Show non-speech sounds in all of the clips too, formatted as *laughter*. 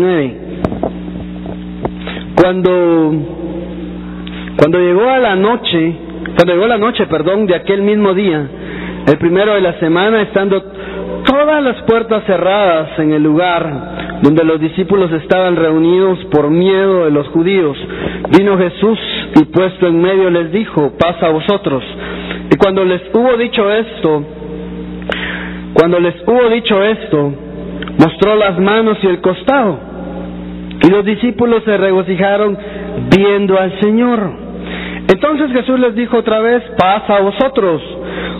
19. Cuando, cuando llegó a la noche, cuando llegó la noche, perdón, de aquel mismo día, el primero de la semana, estando todas las puertas cerradas en el lugar donde los discípulos estaban reunidos por miedo de los judíos, vino Jesús y puesto en medio les dijo, pasa a vosotros. Y cuando les hubo dicho esto, cuando les hubo dicho esto, mostró las manos y el costado. Y los discípulos se regocijaron viendo al Señor. Entonces Jesús les dijo otra vez, pasa a vosotros.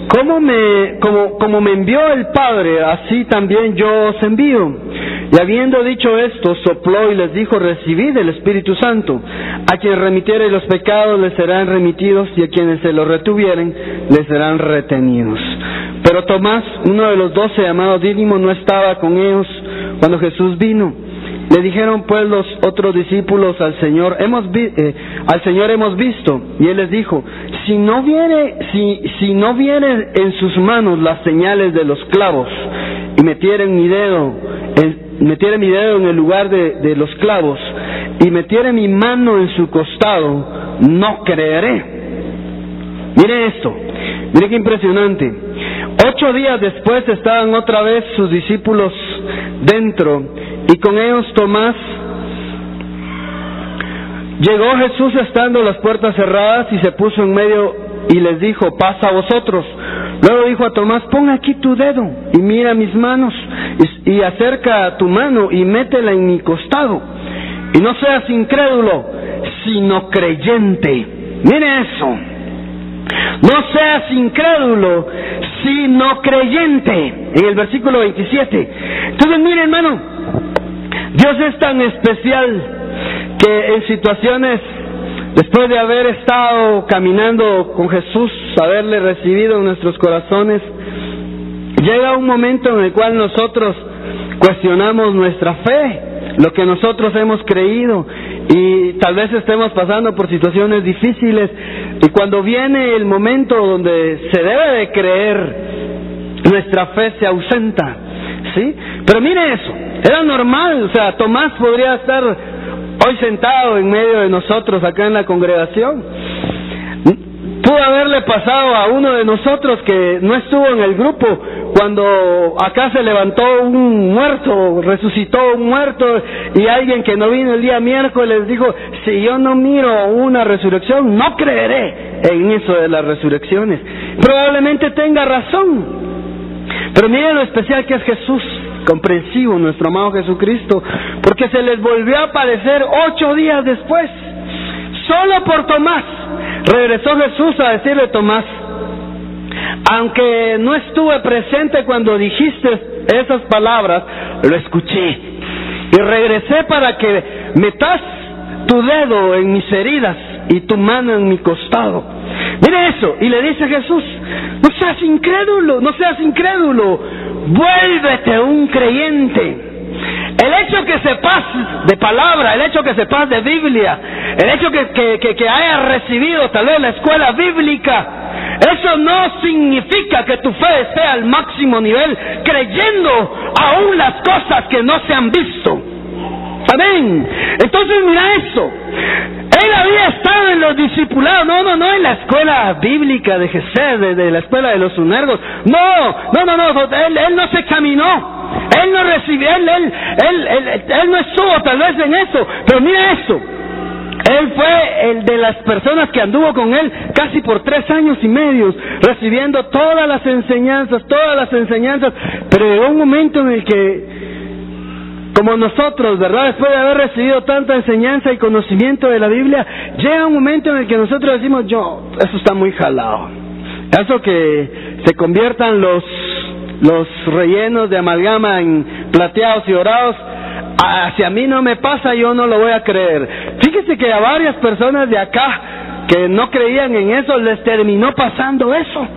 Como me, como, como me envió el Padre, así también yo os envío. Y habiendo dicho esto, sopló y les dijo, recibid el Espíritu Santo. A quien remitiere los pecados les serán remitidos y a quienes se los retuvieren les serán retenidos. Pero Tomás, uno de los doce llamados Dídimo, no estaba con ellos cuando Jesús vino. Le dijeron pues los otros discípulos al Señor, hemos eh, al Señor hemos visto, y él les dijo, si no viene, si, si no viene en sus manos las señales de los clavos y metieren mi dedo, en, mi dedo en el lugar de, de los clavos y metiere mi mano en su costado, no creeré. Mire esto, mire qué impresionante. Ocho días después estaban otra vez sus discípulos dentro y con ellos Tomás. Llegó Jesús estando las puertas cerradas y se puso en medio y les dijo, pasa a vosotros. Luego dijo a Tomás, pon aquí tu dedo y mira mis manos y, y acerca tu mano y métela en mi costado. Y no seas incrédulo, sino creyente. Mire eso. No seas incrédulo, sino creyente. En el versículo 27. Entonces, mire hermano, Dios es tan especial que en situaciones, después de haber estado caminando con Jesús, haberle recibido en nuestros corazones, llega un momento en el cual nosotros cuestionamos nuestra fe, lo que nosotros hemos creído y tal vez estemos pasando por situaciones difíciles y cuando viene el momento donde se debe de creer, nuestra fe se ausenta, ¿sí? Pero mire eso, era normal, o sea, Tomás podría estar hoy sentado en medio de nosotros acá en la congregación. Pudo haberle pasado a uno de nosotros que no estuvo en el grupo cuando acá se levantó un muerto, resucitó un muerto y alguien que no vino el día miércoles dijo, si yo no miro una resurrección, no creeré en eso de las resurrecciones. Probablemente tenga razón. Pero miren lo especial que es Jesús comprensivo, nuestro amado Jesucristo, porque se les volvió a aparecer ocho días después, solo por Tomás. Regresó Jesús a decirle Tomás, aunque no estuve presente cuando dijiste esas palabras, lo escuché. Y regresé para que metas tu dedo en mis heridas y tu mano en mi costado. Mire eso, y le dice Jesús, no seas incrédulo, no seas incrédulo, vuélvete un creyente. El hecho que sepas de palabra, el hecho que sepas de Biblia, el hecho que, que, que, que hayas recibido tal vez la escuela bíblica, eso no significa que tu fe esté al máximo nivel, creyendo aún las cosas que no se han visto. Amén. Entonces mira eso. Él había estado en los discipulados, no, no, no en la escuela bíblica de Jesús, de, la escuela de los unergos. No, no, no, no, él, él no se caminó. Él no recibió, él, él, él, él, no estuvo tal vez en eso. Pero mira eso. Él fue el de las personas que anduvo con él casi por tres años y medio, recibiendo todas las enseñanzas, todas las enseñanzas. Pero llegó un momento en el que como nosotros, ¿verdad? Después de haber recibido tanta enseñanza y conocimiento de la Biblia, llega un momento en el que nosotros decimos, yo, eso está muy jalado. Eso que se conviertan los, los rellenos de amalgama en plateados y dorados, hacia mí no me pasa, yo no lo voy a creer. Fíjese que a varias personas de acá que no creían en eso, les terminó pasando eso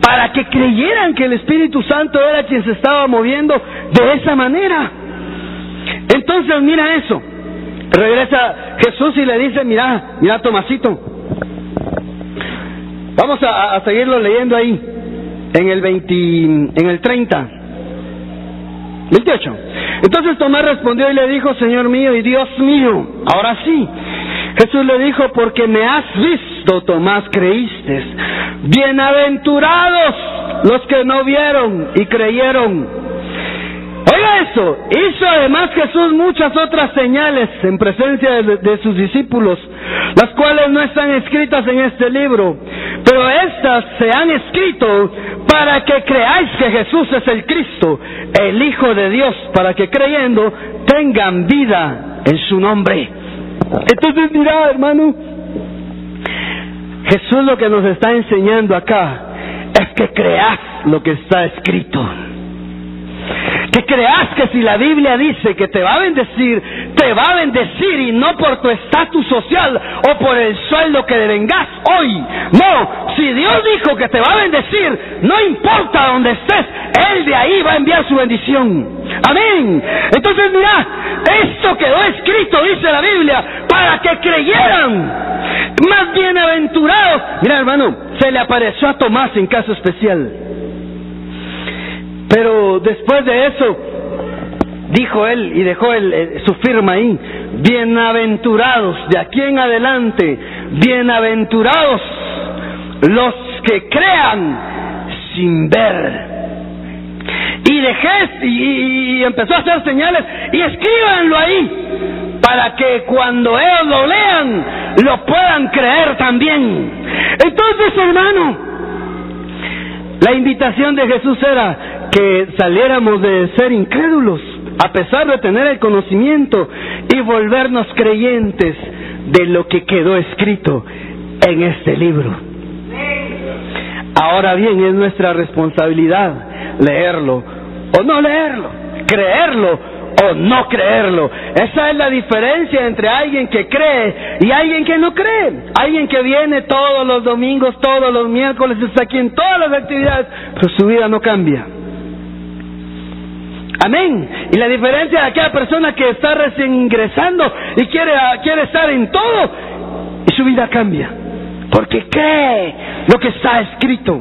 para que creyeran que el Espíritu Santo era quien se estaba moviendo de esa manera. Entonces, mira eso. Regresa Jesús y le dice, mira, mira Tomasito. Vamos a, seguirlo leyendo ahí, en el 20, en el 30. 28. Entonces Tomás respondió y le dijo, Señor mío y Dios mío, ahora sí. Jesús le dijo, porque me has visto, Tomás, creíste. Bienaventurados los que no vieron y creyeron. Oiga eso, hizo además Jesús muchas otras señales en presencia de, sus discípulos, las cuales no están escritas en este libro, pero estas se han escrito para que creáis que Jesús es el Cristo, el Hijo de Dios, para que creyendo tengan vida en su nombre. Entonces mira, hermano, Jesús lo que nos está enseñando acá es que creas lo que está escrito. Que creas que si la Biblia dice que te va a bendecir, te va a bendecir y no por tu estatus social o por el sueldo que devengas hoy. No, si Dios dijo que te va a bendecir, no importa dónde estés, Él de ahí va a enviar su bendición. Amén. Entonces mira, esto quedó escrito, dice la Biblia, para que creyeran. Más bienaventurados. Mira hermano, se le apareció a Tomás en caso especial. Pero después de eso, dijo él y dejó su firma ahí, bienaventurados, de aquí en adelante, bienaventurados los que crean sin ver. Y dejé y, empezó a hacer señales y escríbanlo ahí para que cuando ellos lo lean lo puedan creer también. Entonces, hermano, la invitación de Jesús era, que saliéramos de ser incrédulos, a pesar de tener el conocimiento, y volvernos creyentes de lo que quedó escrito en este libro. Ahora bien, es nuestra responsabilidad leerlo o no leerlo, creerlo o no creerlo. Esa es la diferencia entre alguien que cree y alguien que no cree. Alguien que viene todos los domingos, todos los miércoles, está aquí en todas las actividades, pero su vida no cambia. Amén. Y la diferencia de aquella persona que está recién ingresando y quiere, quiere estar en todo y su vida cambia. Porque cree lo que está escrito.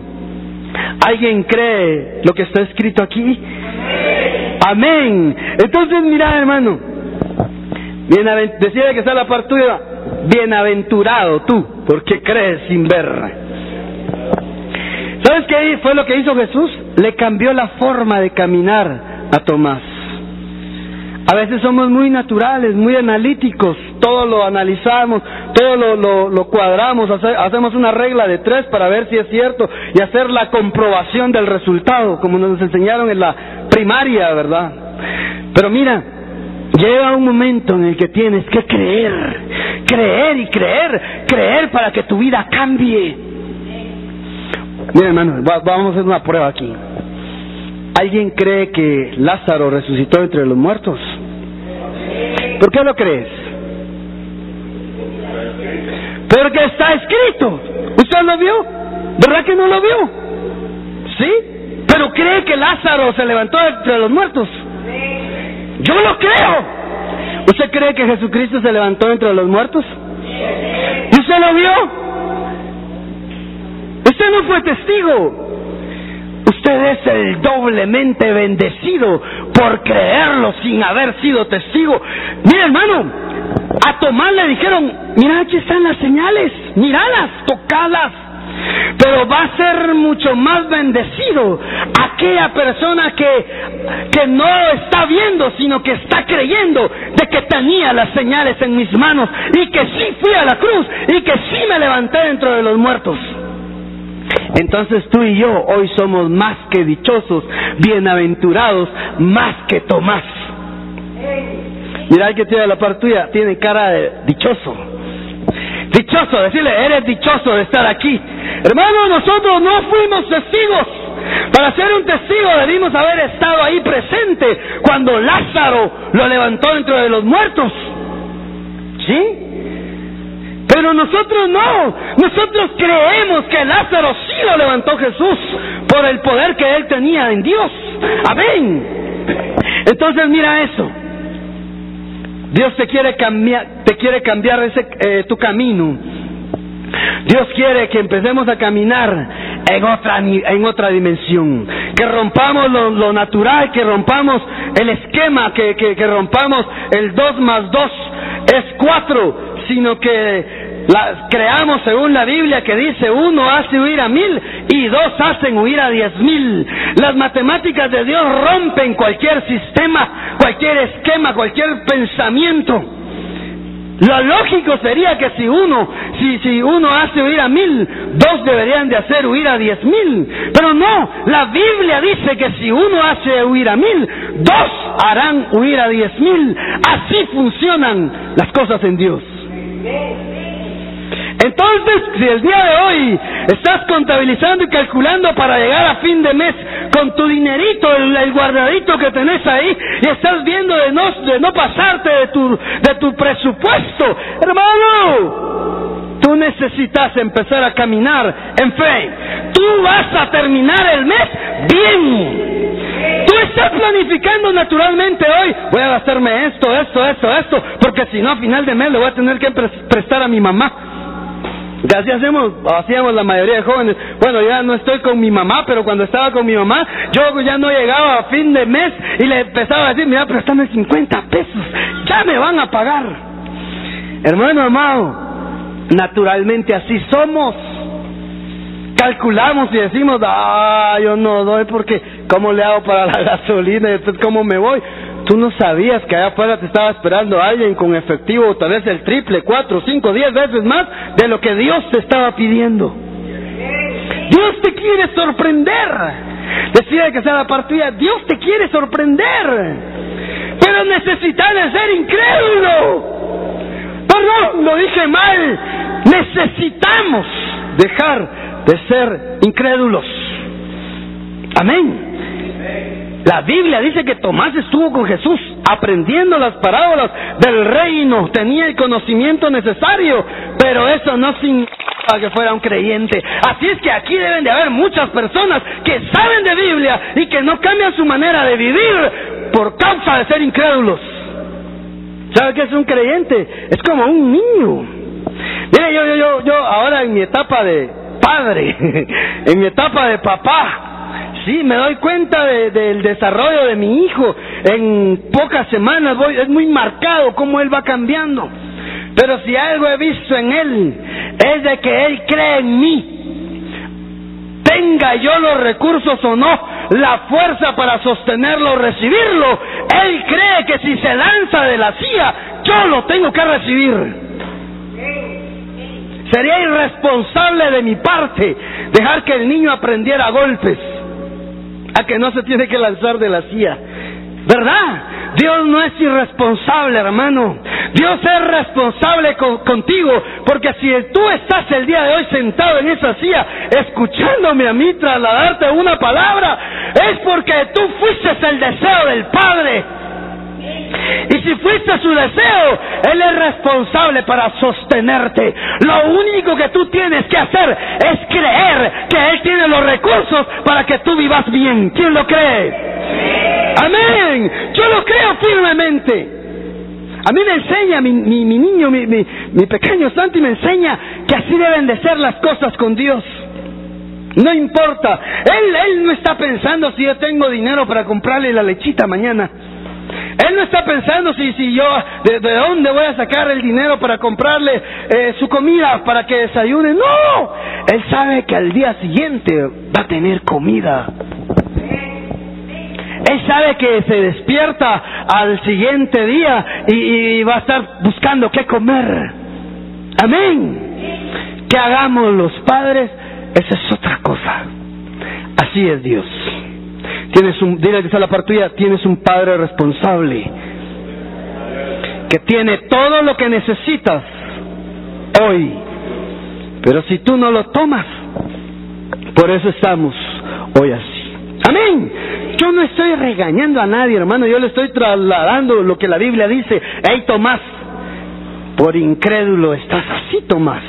¿Alguien cree lo que está escrito aquí? Amén. Entonces, mira, hermano. Decía que está la parte tuya. Bienaventurado tú, porque crees sin ver. ¿Sabes qué fue lo que hizo Jesús? Le cambió la forma de caminar a Tomás. A veces somos muy naturales, muy analíticos, todo lo analizamos, todo lo, lo, cuadramos, hacemos una regla de tres para ver si es cierto y hacer la comprobación del resultado, como nos enseñaron en la primaria, ¿verdad? Pero mira, llega un momento en el que tienes que creer, creer y creer, creer para que tu vida cambie. Mira hermano, vamos a hacer una prueba aquí. ¿Alguien cree que Lázaro resucitó entre los muertos? ¿Por qué lo crees? Porque está escrito. ¿Usted lo vio? ¿Verdad que no lo vio? ¿Sí? Pero cree que Lázaro se levantó entre los muertos. Yo lo creo. ¿Usted cree que Jesucristo se levantó entre los muertos? ¿Y usted lo vio? Usted no fue testigo. Usted es el doblemente bendecido por creerlo sin haber sido testigo. Mira, hermano, a Tomás le dijeron, mira, aquí están las señales, miralas, tocalas. Pero va a ser mucho más bendecido aquella persona que, que no está viendo, sino que está creyendo de que tenía las señales en mis manos y que sí fui a la cruz y que sí me levanté dentro de los muertos. Entonces tú y yo hoy somos más que dichosos, bienaventurados, más que Tomás. Mira el que tiene la parte tuya, tiene cara de dichoso. Dichoso, decirle, eres dichoso de estar aquí. Hermano, nosotros no fuimos testigos. Para ser un testigo debimos haber estado ahí presente cuando Lázaro lo levantó dentro de los muertos. ¿Sí? Pero nosotros no, nosotros creemos que Lázaro sí lo levantó Jesús por el poder que él tenía en Dios. Amén. Entonces mira eso. Dios te quiere cambiar, te quiere cambiar ese, eh, tu camino. Dios quiere que empecemos a caminar en otra, en otra dimensión, que rompamos lo, natural, que rompamos el esquema que, que, que rompamos el 2 más 2 es 4, sino que la, creamos según la Biblia que dice uno hace huir a mil y dos hacen huir a diez mil. Las matemáticas de Dios rompen cualquier sistema, cualquier esquema, cualquier pensamiento. Lo lógico sería que si uno, si, si uno hace huir a mil, dos deberían de hacer huir a diez mil. Pero no, la Biblia dice que si uno hace huir a mil, dos harán huir a diez mil. Así funcionan las cosas en Dios. Entonces, si el día de hoy estás contabilizando y calculando para llegar a fin de mes con tu dinerito, el, guardadito que tenés ahí, y estás viendo de no, de no pasarte de tu, de tu presupuesto, hermano, tú necesitas empezar a caminar en fe. Tú vas a terminar el mes bien. Tú estás planificando naturalmente hoy, voy a gastarme esto, esto, esto, esto, porque si no a final de mes le voy a tener que prestar a mi mamá. Así hacemos, hacíamos la mayoría de jóvenes. Bueno, ya no estoy con mi mamá, pero cuando estaba con mi mamá, yo ya no llegaba a fin de mes y le empezaba a decir, mira, préstame 50 pesos, ya me van a pagar. Hermano amado, naturalmente así somos. Calculamos y decimos, ah, yo no doy porque, ¿cómo le hago para la *laughs* gasolina? Y después, ¿cómo me voy? Tú no sabías que allá afuera te estaba esperando alguien con efectivo, tal vez el triple, cuatro, cinco, diez veces más de lo que Dios te estaba pidiendo. Dios te quiere sorprender. Decía que sea la partida, Dios te quiere sorprender. Pero necesitas de ser incrédulo. Perdón, lo dije mal. Necesitamos dejar de ser incrédulos. Amén. La Biblia dice que Tomás estuvo con Jesús aprendiendo las parábolas del reino, tenía el conocimiento necesario, pero eso no significa que fuera un creyente. Así es que aquí deben de haber muchas personas que saben de Biblia y que no cambian su manera de vivir por causa de ser incrédulos. ¿Sabe qué es un creyente? Es como un niño. Mire, yo, yo, yo, yo ahora en mi etapa de padre, *laughs* en mi etapa de papá, Sí, me doy cuenta del desarrollo de mi hijo. En pocas semanas voy, es muy marcado cómo él va cambiando. Pero si algo he visto en él es de que él cree en mí. Tenga yo los recursos o no, la fuerza para sostenerlo o recibirlo, él cree que si se lanza de la silla, yo lo tengo que recibir. Sería irresponsable de mi parte dejar que el niño aprendiera golpes a que no se tiene que lanzar de la silla. ¿Verdad? Dios no es irresponsable, hermano. Dios es responsable contigo, porque si tú estás el día de hoy sentado en esa silla, escuchándome a mí trasladarte una palabra, es porque tú fuiste el deseo del Padre. Y si fuiste su deseo, Él es responsable para sostenerte. Lo único que tú tienes que hacer es creer que Él tiene los recursos para que tú vivas bien. ¿Quién lo cree? Amén. Yo lo creo firmemente. A mí me enseña mi, mi, niño, mi, mi, pequeño Santi me enseña que así deben de ser las cosas con Dios. No importa. Él, él no está pensando si yo tengo dinero para comprarle la lechita mañana. Él no está pensando si, si yo, de, dónde voy a sacar el dinero para comprarle eh, su comida para que desayune. No, él sabe que al día siguiente va a tener comida. Él sabe que se despierta al siguiente día y, y va a estar buscando qué comer. Amén. Que hagamos los padres, esa es otra cosa. Así es Dios. Tienes un, dile que la parte tuya, tienes un padre responsable que tiene todo lo que necesitas hoy. Pero si tú no lo tomas, por eso estamos hoy así. Amén. Yo no estoy regañando a nadie, hermano. Yo le estoy trasladando lo que la Biblia dice. Hey, Tomás, por incrédulo estás así, Tomás.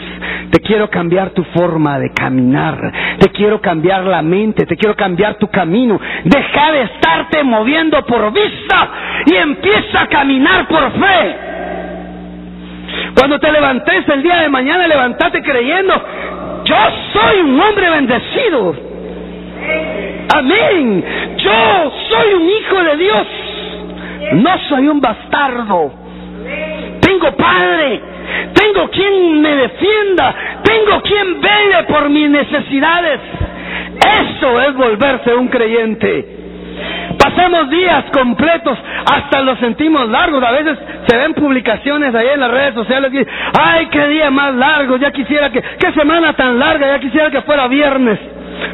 Te quiero cambiar tu forma de caminar. Te quiero cambiar la mente. Te quiero cambiar tu camino. Deja de estarte moviendo por vista y empieza a caminar por fe. Cuando te levantes el día de mañana, levantate creyendo, yo soy un hombre bendecido. Amén. Yo soy un hijo de Dios. No soy un bastardo. Tengo padre. Tengo quien me defienda. Tengo quien vele por mis necesidades. Eso es volverse un creyente. Pasamos días completos, hasta los sentimos largos. A veces se ven publicaciones ahí en las redes sociales y ay, qué día más largo, ya quisiera que, qué semana tan larga, ya quisiera que fuera viernes.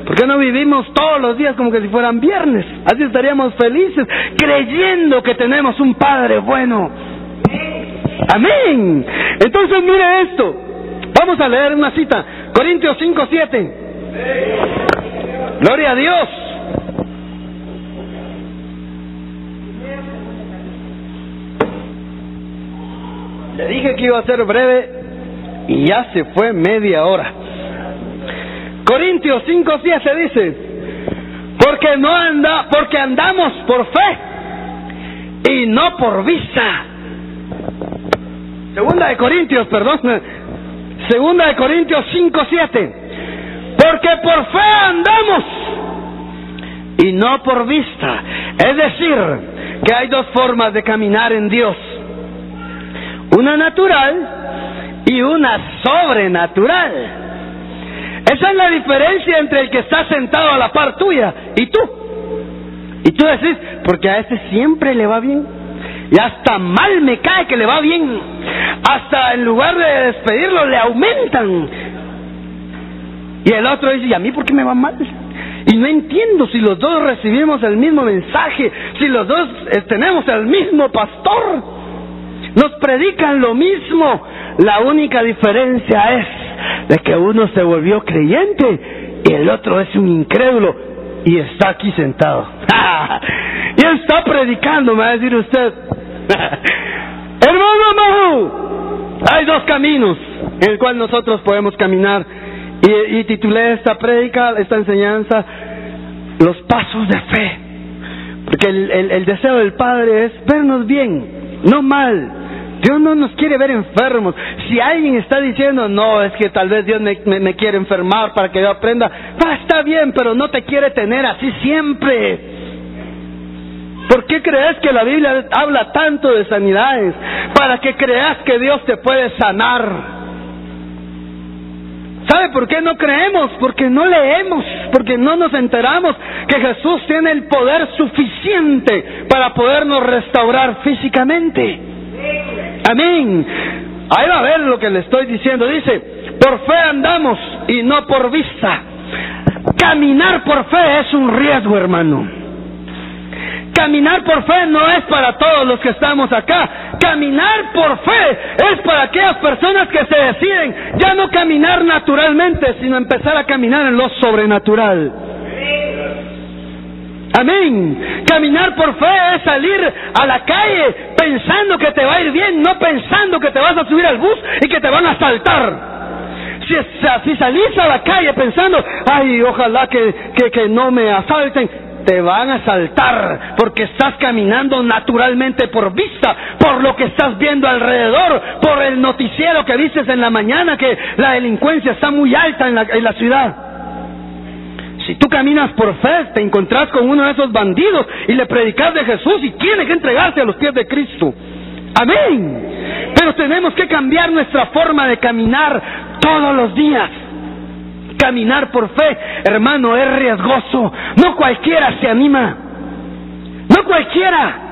¿Por qué no vivimos todos los días como que si fueran viernes? Así estaríamos felices, creyendo que tenemos un Padre bueno. Amén. Entonces mire esto. Vamos a leer una cita. Corintios 5, 7. Gloria a Dios. Le dije que iba a ser breve y ya se fue media hora. Corintios 5, 7 dice, porque no anda, porque andamos por fe y no por vista. Segunda de Corintios, perdón. Segunda de Corintios 5, 7. Porque por fe andamos y no por vista. Es decir, que hay dos formas de caminar en Dios. Una natural y una sobrenatural. Esa es la diferencia entre el que está sentado a la par tuya y tú. Y tú decís, porque a ese siempre le va bien. Y hasta mal me cae que le va bien. Hasta en lugar de despedirlo le aumentan. Y el otro dice, ¿y a mí por qué me va mal? Y no entiendo si los dos recibimos el mismo mensaje, si los dos eh, tenemos el mismo pastor. Nos predican lo mismo. La única diferencia es de que uno se volvió creyente y el otro es un incrédulo y está aquí sentado. *laughs* y está predicando, me va a decir usted. *laughs* Hermano Mahu, hay dos caminos en el cual nosotros podemos caminar. Y, titulé esta prédica, esta enseñanza, los pasos de fe. Porque el deseo del Padre es vernos bien, no mal. Dios no nos quiere ver enfermos. Si alguien está diciendo, no, es que tal vez Dios me, quiere enfermar para que yo aprenda, va, está bien, pero no te quiere tener así siempre. ¿Por qué crees que la Biblia habla tanto de sanidades? Para que creas que Dios te puede sanar. ¿Sabe por qué no creemos? Porque no leemos, porque no nos enteramos que Jesús tiene el poder suficiente para podernos restaurar físicamente. Amén. Ahí va a ver lo que le estoy diciendo. Dice, por fe andamos y no por vista. Caminar por fe es un riesgo, hermano. Caminar por fe no es para todos los que estamos acá. Caminar por fe es para aquellas personas que se deciden ya no caminar naturalmente, sino empezar a caminar en lo sobrenatural. Amén. Caminar por fe es salir a la calle pensando que te va a ir bien, no pensando que te vas a subir al bus y que te van a asaltar. Si, si salís a la calle pensando, ay, ojalá que, que, no me asalten, te van a saltar porque estás caminando naturalmente por vista, por lo que estás viendo alrededor, por el noticiero que viste en la mañana que la delincuencia está muy alta en la, en la ciudad. Si tú caminas por fe, te encontrás con uno de esos bandidos y le predicas de Jesús y tiene que entregarse a los pies de Cristo. Amén. Pero tenemos que cambiar nuestra forma de caminar todos los días. Caminar por fe, hermano, es riesgoso. No cualquiera se anima. No cualquiera.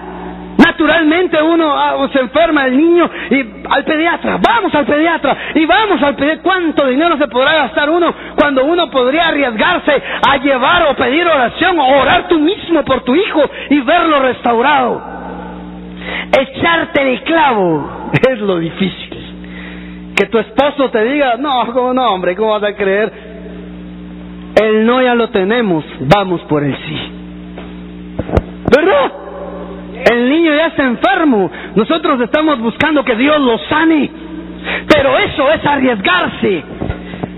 Naturalmente uno ah, se enferma el niño y al pediatra, vamos al pediatra y vamos al pediatra. ¿Cuánto dinero se podrá gastar uno cuando uno podría arriesgarse a llevar o pedir oración o orar tú mismo por tu hijo y verlo restaurado? Echarte el clavo *laughs* es lo difícil. Que tu esposo te diga, no, ¿cómo no, hombre? ¿Cómo vas a creer? El no ya lo tenemos, vamos por el sí. ¿Verdad? El niño ya está enfermo. Nosotros estamos buscando que Dios lo sane. Pero eso es arriesgarse.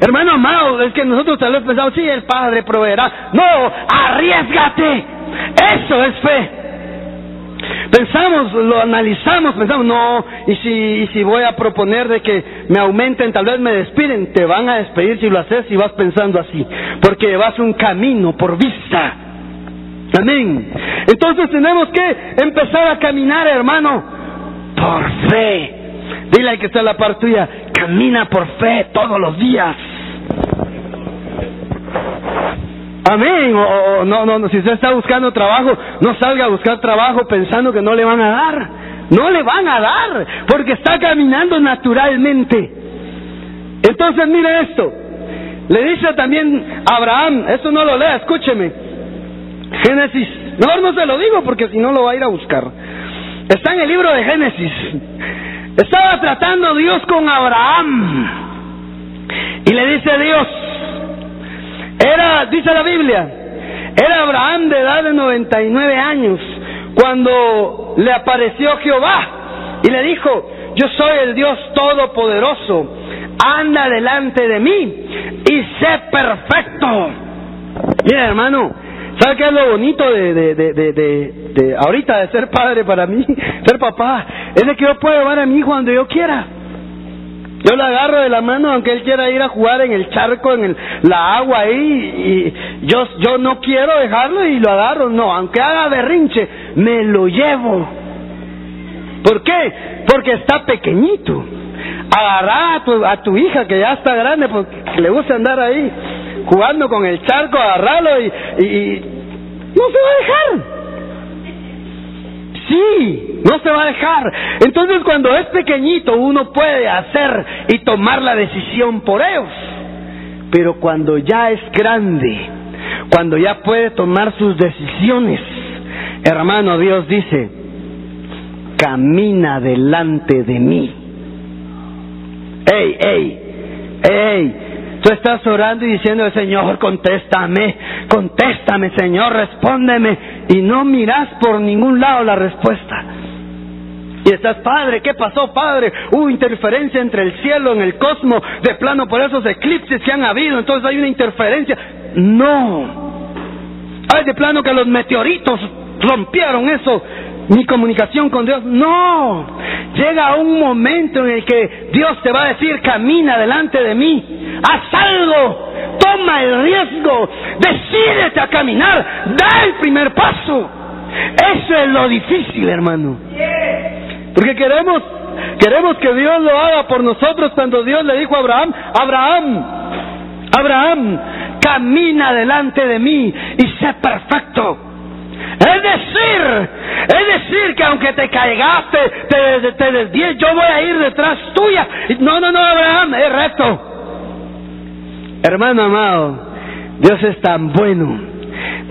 Hermano amado, es que nosotros tal vez pensamos, sí, el Padre proveerá. No, arriesgate. Eso es fe. Pensamos, lo analizamos, pensamos, no, y si, y si voy a proponer de que me aumenten, tal vez me despiden, te van a despedir si lo haces y vas pensando así, porque vas un camino por vista. Amén. Entonces tenemos que empezar a caminar, hermano, por fe. Dile al que está en la parte tuya, camina por fe todos los días. Amén. O, no, no, si usted está buscando trabajo, no salga a buscar trabajo pensando que no le van a dar. No le van a dar, porque está caminando naturalmente. Entonces mire esto. Le dice también Abraham, esto no lo lea, escúcheme. Génesis, no, no se lo digo porque si no lo va a ir a buscar. Está en el libro de Génesis. Estaba tratando Dios con Abraham. Y le dice Dios, era, dice la Biblia, era Abraham de edad de 99 años cuando le apareció Jehová y le dijo, yo soy el Dios Todopoderoso, anda delante de mí y sé perfecto. Mira hermano, ¿sabe qué es lo bonito de, de, de, de, ahorita de ser padre para mí, *laughs* ser papá? Es de que yo puedo llevar a mi hijo donde yo quiera. Yo le agarro de la mano aunque él quiera ir a jugar en el charco, en el, la agua ahí, y yo, yo no quiero dejarlo y lo agarro, no, aunque haga berrinche, me lo llevo. ¿Por qué? Porque está pequeñito. Agarrar a tu, a tu hija que ya está grande, porque le gusta andar ahí jugando con el charco, agarrarlo y, no se va a dejar. Sí, no se va a dejar. Entonces cuando es pequeñito uno puede hacer y tomar la decisión por ellos. Pero cuando ya es grande, cuando ya puede tomar sus decisiones, hermano, Dios dice, camina delante de mí. Ey, ey, ey, Tú estás orando y diciendo, Señor, contéstame, contéstame, Señor, respóndeme. Y no miras por ningún lado la respuesta. Y estás, Padre, ¿qué pasó, Padre? Hubo interferencia entre el cielo, en el cosmos, de plano por esos eclipses que han habido, entonces hay una interferencia. No. Hay de plano que los meteoritos rompieron eso mi comunicación con Dios. No, llega un momento en el que Dios te va a decir, camina delante de mí, haz algo, toma el riesgo, decídete a caminar, da el primer paso. Eso es lo difícil, hermano. Porque queremos, queremos que Dios lo haga por nosotros cuando Dios le dijo a Abraham, Abraham, Abraham, camina delante de mí y sé perfecto. Es decir, es decir que aunque te caigaste, te, te yo voy a ir detrás tuya. No, no, no, Abraham, es recto. Hermano amado, Dios es tan bueno,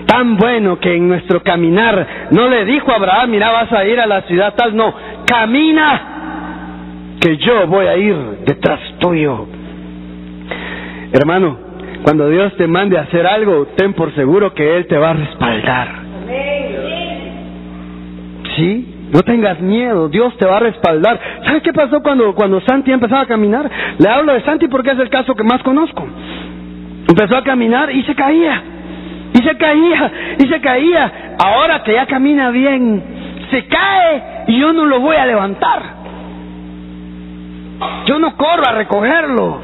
tan bueno que en nuestro caminar no le dijo a Abraham, mira, vas a ir a la ciudad tal, no, camina, que yo voy a ir detrás tuyo. Hermano, cuando Dios te mande a hacer algo, ten por seguro que Él te va a respaldar. Sí, no tengas miedo, Dios te va a respaldar. ¿Sabes qué pasó cuando, cuando Santi empezaba a caminar? Le hablo de Santi porque es el caso que más conozco. Empezó a caminar y se caía, y se caía, y se caía. Ahora que ya camina bien, se cae y yo no lo voy a levantar. Yo no corro a recogerlo.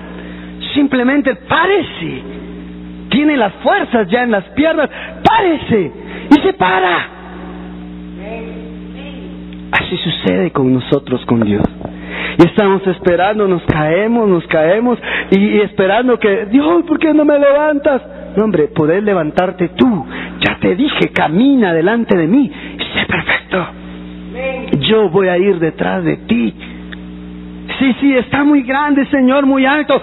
Simplemente párese. Tiene las fuerzas ya en las piernas. Párese. Y se para. Así sucede con nosotros, con Dios. Y estamos esperando, nos caemos, nos caemos y, esperando que, Dios, ¿por qué no me levantas? No, hombre, poder levantarte tú. Ya te dije, camina delante de mí. Sé perfecto. Yo voy a ir detrás de ti. Sí, sí, está muy grande, Señor, muy alto.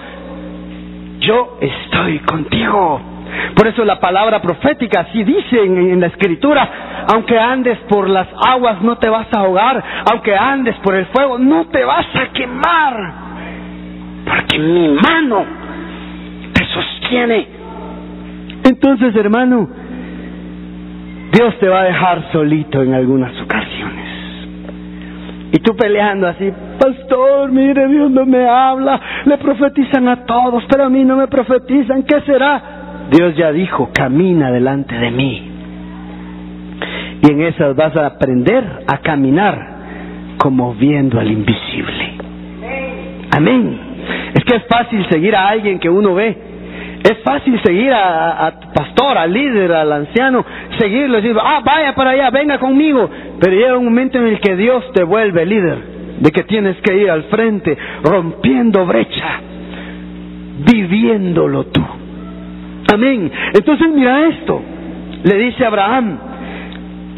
Yo estoy contigo. Por eso la palabra profética así dice en, la escritura, aunque andes por las aguas no te vas a ahogar, aunque andes por el fuego no te vas a quemar, porque mi mano te sostiene. Entonces, hermano, Dios te va a dejar solito en algunas ocasiones. Y tú peleando así, pastor, mire, Dios no me habla, le profetizan a todos, pero a mí no me profetizan, ¿qué será? Dios ya dijo, camina delante de mí. Y en esas vas a aprender a caminar como viendo al invisible. Amén. Es que es fácil seguir a alguien que uno ve. Es fácil seguir a, pastor, al líder, al anciano, seguirlo, decir, ah, vaya para allá, venga conmigo. Pero llega un momento en el que Dios te vuelve líder, de que tienes que ir al frente, rompiendo brecha, viviéndolo tú. Amén. Entonces mira esto, le dice Abraham,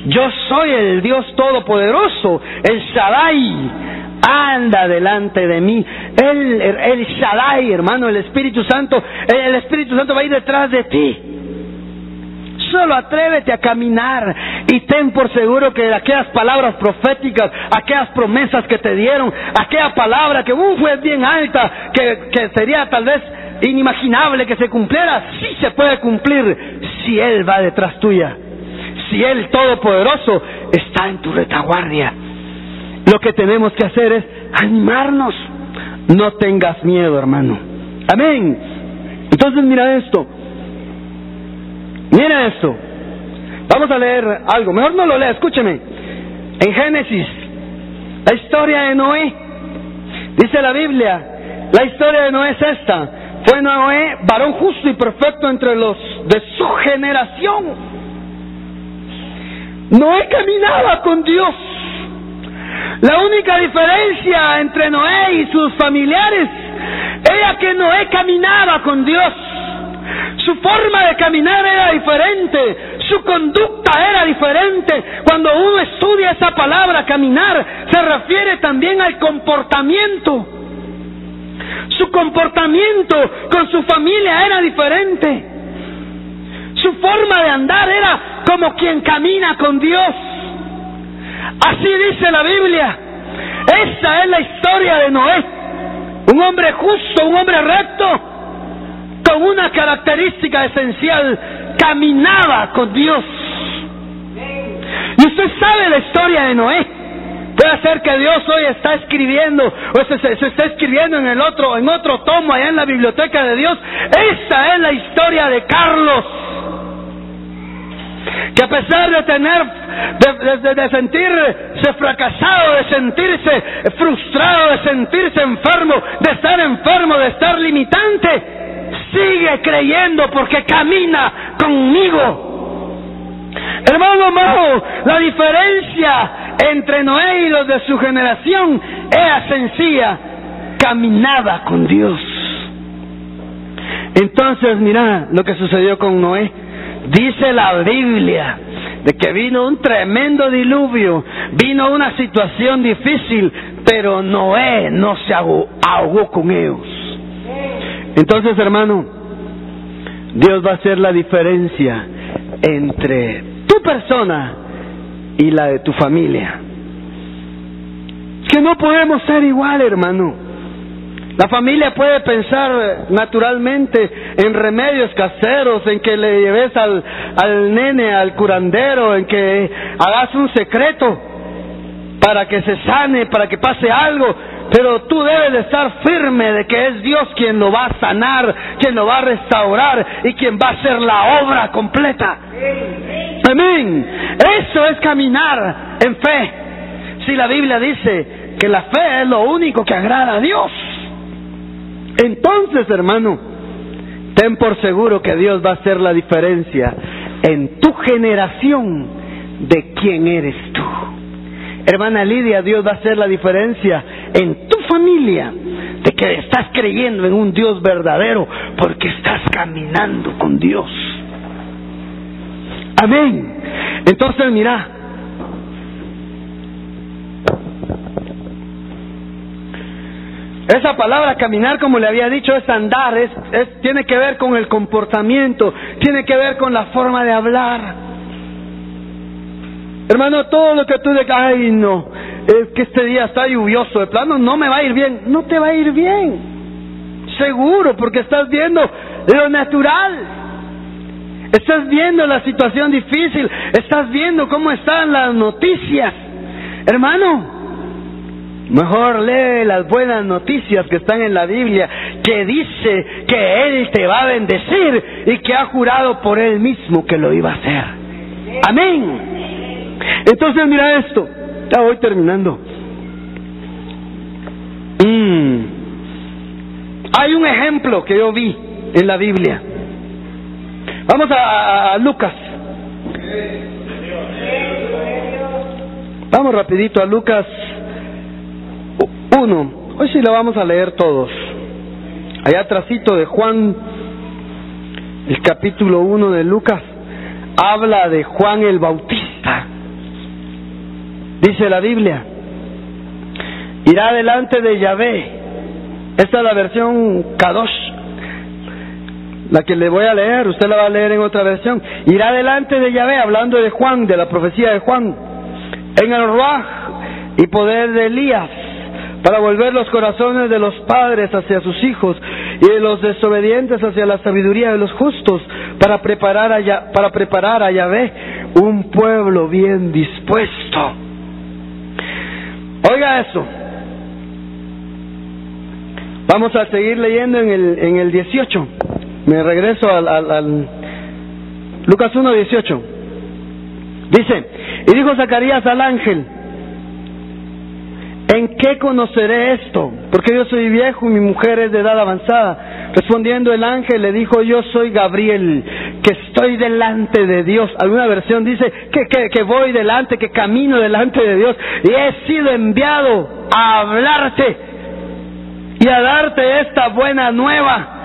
yo soy el Dios Todopoderoso, el Shaddai, anda delante de mí. El, el Shaddai, hermano, el Espíritu Santo, el Espíritu Santo va a ir detrás de ti. Solo atrévete a caminar y ten por seguro que aquellas palabras proféticas, aquellas promesas que te dieron, aquella palabra que uh, fue bien alta, que, que sería tal vez inimaginable que se cumpliera, sí se puede cumplir si Él va detrás tuya, si Él Todopoderoso está en tu retaguardia. Lo que tenemos que hacer es animarnos. No tengas miedo, hermano. Amén. Entonces mira esto. Mira esto. Vamos a leer algo. Mejor no lo lea, escúcheme. En Génesis, la historia de Noé. Dice la Biblia, la historia de Noé es esta. Fue Noé varón justo y perfecto entre los de su generación. Noé caminaba con Dios. La única diferencia entre Noé y sus familiares era que Noé caminaba con Dios. Su forma de caminar era diferente, su conducta era diferente. Cuando uno estudia esa palabra caminar, se refiere también al comportamiento. Su comportamiento con su familia era diferente. Su forma de andar era como quien camina con Dios. Así dice la Biblia. Esta es la historia de Noé. Un hombre justo, un hombre recto, con una característica esencial, caminaba con Dios. Y usted sabe la historia de Noé. Puede ser que Dios hoy está escribiendo, o se, está escribiendo en el otro, en otro tomo allá en la biblioteca de Dios. Esta es la historia de Carlos que a pesar de tener, de, sentirse fracasado, de sentirse frustrado, de sentirse enfermo, de estar enfermo, de estar limitante, sigue creyendo porque camina conmigo. Hermano amado, la diferencia entre Noé y los de su generación era sencilla, caminaba con Dios. Entonces, mira lo que sucedió con Noé. Dice la Biblia de que vino un tremendo diluvio, vino una situación difícil, pero Noé no se ahogó, con ellos. Entonces, hermano, Dios va a hacer la diferencia entre tu persona y la de tu familia. Que no podemos ser igual, hermano. La familia puede pensar naturalmente en remedios caseros, en que le lleves al, al nene al curandero, en que hagas un secreto para que se sane, para que pase algo, pero tú debes de estar firme de que es Dios quien lo va a sanar, quien lo va a restaurar y quien va a hacer la obra completa. Amén. Eso es caminar en fe. Si la Biblia dice que la fe es lo único que agrada a Dios. Entonces, hermano, ten por seguro que Dios va a hacer la diferencia en tu generación de quién eres tú. Hermana Lidia, Dios va a hacer la diferencia en tu familia de que estás creyendo en un Dios verdadero porque estás caminando con Dios. Amén. Entonces, mira, Esa palabra caminar, como le había dicho, es andar, es, tiene que ver con el comportamiento, tiene que ver con la forma de hablar. Hermano, todo lo que tú digas, ay no, es que este día está lluvioso, de plano no me va a ir bien, no te va a ir bien, seguro, porque estás viendo lo natural. Estás viendo la situación difícil, estás viendo cómo están las noticias. Hermano, Mejor lee las buenas noticias que están en la Biblia, que dice que Él te va a bendecir y que ha jurado por Él mismo que lo iba a hacer. Amén. Entonces mira esto, ya voy terminando. Mm. Hay un ejemplo que yo vi en la Biblia. Vamos a, Lucas. Vamos rapidito a Lucas 1. Hoy sí lo vamos a leer todos. Allá atrásito de Juan, el capítulo 1 de Lucas, habla de Juan el Bautista. Dice la Biblia, irá delante de Yahvé. Esta es la versión Kadosh, la que le voy a leer, usted la va a leer en otra versión. Irá delante de Yahvé, hablando de Juan, de la profecía de Juan, en el Ruach y poder de Elías, para volver los corazones de los padres hacia sus hijos y de los desobedientes hacia la sabiduría de los justos, para preparar a, para preparar a Yahvé un pueblo bien dispuesto. Oiga eso. Vamos a seguir leyendo en el, en el 18. Me regreso al, al, Lucas 1, 18. Dice, y dijo Zacarías al ángel, ¿en qué conoceré esto? Porque yo soy viejo y mi mujer es de edad avanzada. Respondiendo el ángel le dijo, yo soy Gabriel, que estoy delante de Dios. Alguna versión dice que, que, voy delante, que camino delante de Dios y he sido enviado a hablarte y a darte esta buena nueva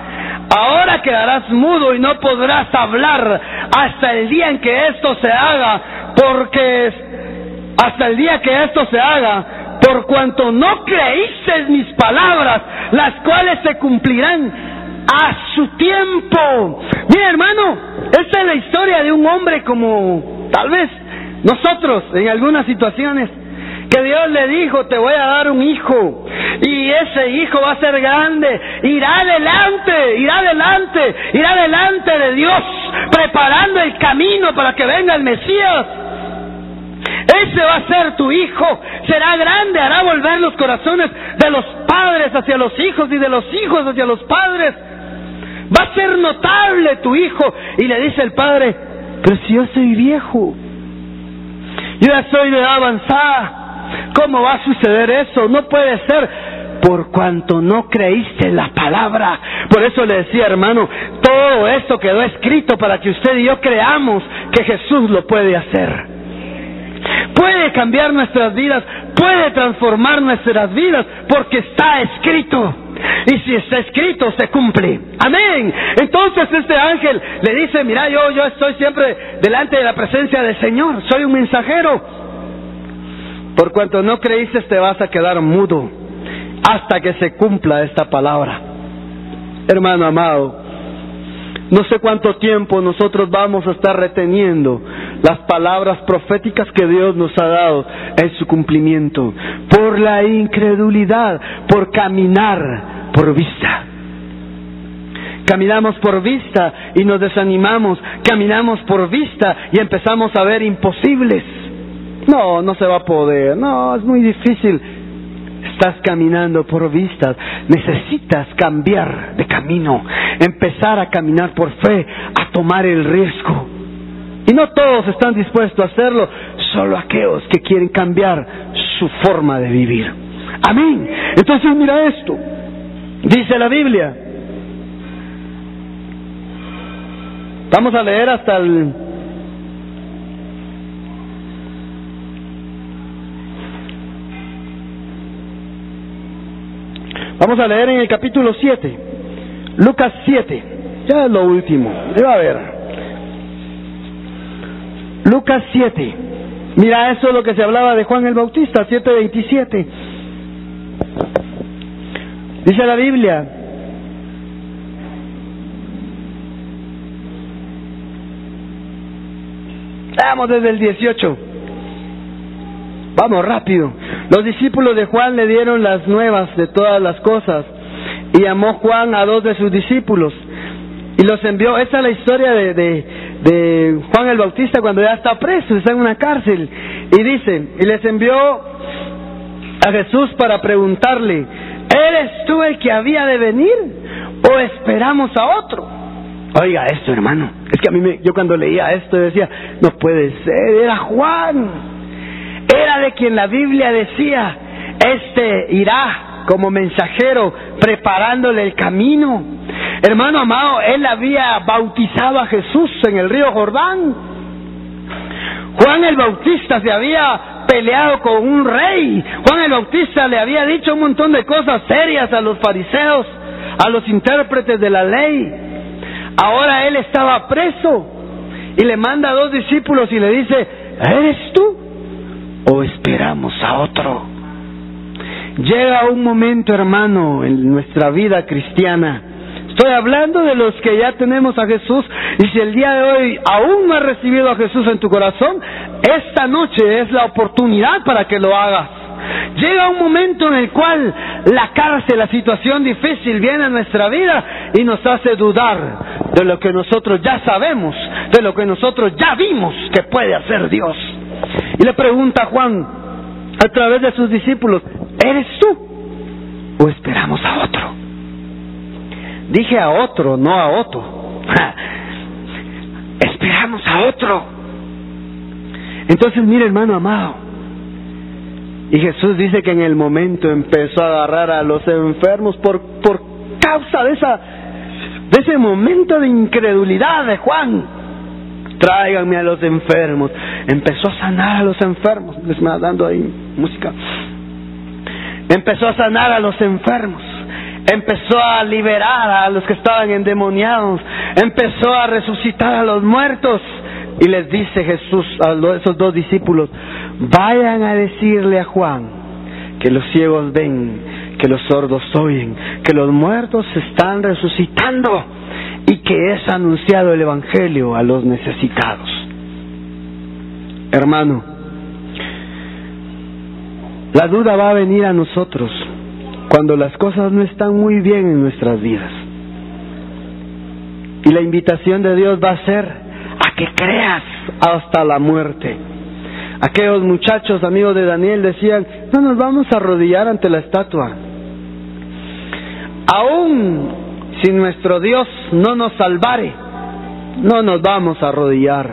Ahora quedarás mudo y no podrás hablar hasta el día en que esto se haga, porque hasta el día que esto se haga, por cuanto no creíste mis palabras, las cuales se cumplirán a su tiempo. Mira hermano, esta es la historia de un hombre como tal vez nosotros en algunas situaciones que Dios le dijo, te voy a dar un hijo y ese hijo va a ser grande, irá adelante, irá adelante, irá adelante de Dios, preparando el camino para que venga el Mesías. Ese va a ser tu hijo, será grande, hará volver los corazones de los padres hacia los hijos y de los hijos hacia los padres. Va a ser notable tu hijo. Y le dice el padre, pero si yo soy viejo, yo ya soy de edad avanzada, ¿Cómo va a suceder eso? No puede ser por cuanto no creíste la palabra. Por eso le decía, hermano, todo esto quedó escrito para que usted y yo creamos que Jesús lo puede hacer. Puede cambiar nuestras vidas, puede transformar nuestras vidas, porque está escrito. Y si está escrito, se cumple. Amén. Entonces este ángel le dice, mira, yo, yo estoy siempre delante de la presencia del Señor, soy un mensajero. Por cuanto no creíste, te vas a quedar mudo hasta que se cumpla esta palabra. Hermano amado, no sé cuánto tiempo nosotros vamos a estar reteniendo las palabras proféticas que Dios nos ha dado en su cumplimiento, por la incredulidad, por caminar por vista. Caminamos por vista y nos desanimamos, caminamos por vista y empezamos a ver imposibles. No, no se va a poder. No, es muy difícil. Estás caminando por vistas. Necesitas cambiar de camino. Empezar a caminar por fe, a tomar el riesgo. Y no todos están dispuestos a hacerlo, solo aquellos que quieren cambiar su forma de vivir. Amén. Entonces mira esto. Dice la Biblia. Vamos a leer hasta el Vamos a leer en el capítulo 7, Lucas 7, ya es lo último, va a ver. Lucas 7, mira eso es lo que se hablaba de Juan el Bautista, 7.27. Dice la Biblia, Vamos desde el 18. Vamos rápido. Los discípulos de Juan le dieron las nuevas de todas las cosas y llamó Juan a dos de sus discípulos y los envió. Esa es la historia de, de, Juan el Bautista cuando ya está preso, está en una cárcel. Y dice, y les envió a Jesús para preguntarle, ¿eres tú el que había de venir o esperamos a otro? Oiga esto, hermano. Es que a mí, me, yo cuando leía esto decía, no puede ser, era Juan era de quien la Biblia decía, este irá como mensajero preparándole el camino. Hermano amado, él había bautizado a Jesús en el río Jordán. Juan el Bautista se había peleado con un rey. Juan el Bautista le había dicho un montón de cosas serias a los fariseos, a los intérpretes de la ley. Ahora él estaba preso y le manda a dos discípulos y le dice, ¿eres tú o esperamos a otro? Llega un momento, hermano, en nuestra vida cristiana. Estoy hablando de los que ya tenemos a Jesús y si el día de hoy aún no has recibido a Jesús en tu corazón, esta noche es la oportunidad para que lo hagas. Llega un momento en el cual la cárcel, la situación difícil viene a nuestra vida y nos hace dudar de lo que nosotros ya sabemos, de lo que nosotros ya vimos que puede hacer Dios. Y le pregunta a Juan a través de sus discípulos, ¿eres tú o esperamos a otro? Dije a otro, no a otro. esperamos a otro. Entonces, mire hermano amado, y Jesús dice que en el momento empezó a agarrar a los enfermos por, por causa de, esa, de ese momento de incredulidad de Juan. Tráiganme a los enfermos. Empezó a sanar a los enfermos. Les va dando ahí música. Empezó a sanar a los enfermos. Empezó a liberar a los que estaban endemoniados. Empezó a resucitar a los muertos. Y les dice Jesús a esos dos discípulos, vayan a decirle a Juan que los ciegos ven, que los sordos oyen, que los muertos están resucitando y que es anunciado el Evangelio a los necesitados. Hermano, la duda va a venir a nosotros cuando las cosas no están muy bien en nuestras vidas. Y la invitación de Dios va a ser a que creas hasta la muerte. Aquellos muchachos amigos de Daniel decían, no nos vamos a arrodillar ante la estatua. Aún si nuestro Dios no nos salvare, no nos vamos a arrodillar.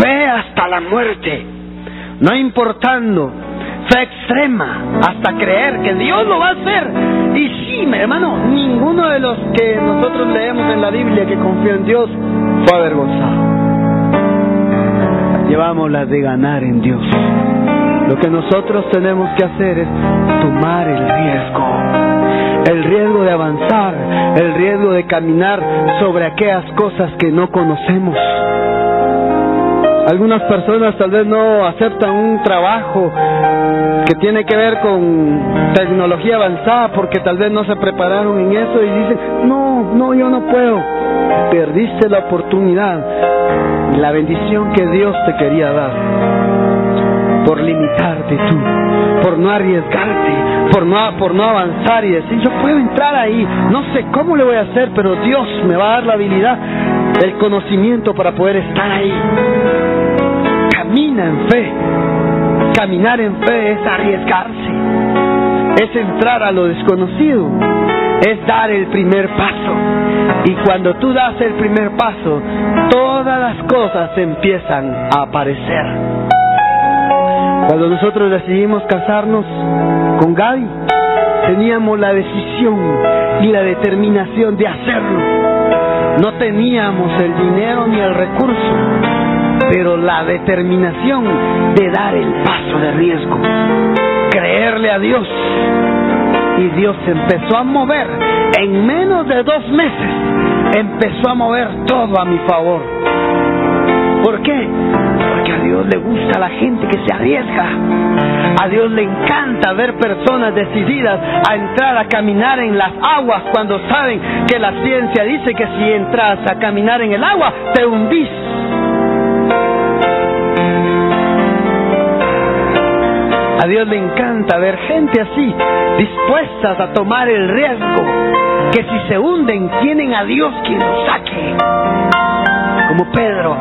Fe hasta la muerte, no importando, extrema, hasta creer que Dios lo va a hacer. Y sí, mi hermano, ninguno de los que nosotros leemos en la Biblia que confió en Dios fue avergonzado llevamos la de ganar en Dios. Lo que nosotros tenemos que hacer es tomar el riesgo. El riesgo de avanzar, el riesgo de caminar sobre aquellas cosas que no conocemos. Algunas personas tal vez no aceptan un trabajo que tiene que ver con tecnología avanzada porque tal vez no se prepararon en eso y dicen, no, no, yo no puedo. Perdiste la oportunidad, la bendición que Dios te quería dar por limitarte tú, por no arriesgarte, por no, por no avanzar y decir, yo puedo entrar ahí, no sé cómo le voy a hacer, pero Dios me va a dar la habilidad, el conocimiento para poder estar ahí. Camina en fe. Caminar en fe es arriesgarse, es entrar a lo desconocido, es dar el primer paso. Y cuando tú das el primer paso, todas las cosas empiezan a aparecer. Cuando nosotros decidimos casarnos con Gaby, teníamos la decisión y la determinación de hacerlo. No teníamos el dinero ni el recurso, pero la determinación de dar el paso de riesgo, creerle a Dios. Y Dios empezó a mover, en menos de dos meses, empezó a mover todo a mi favor. ¿Por qué? Porque a Dios le gusta la gente que se arriesga. A Dios le encanta ver personas decididas a entrar a caminar en las aguas cuando saben que la ciencia dice que si entras a caminar en el agua te hundís. A Dios le encanta ver gente así, dispuestas a tomar el riesgo, que si se hunden tienen a Dios quien los saque. Como Pedro.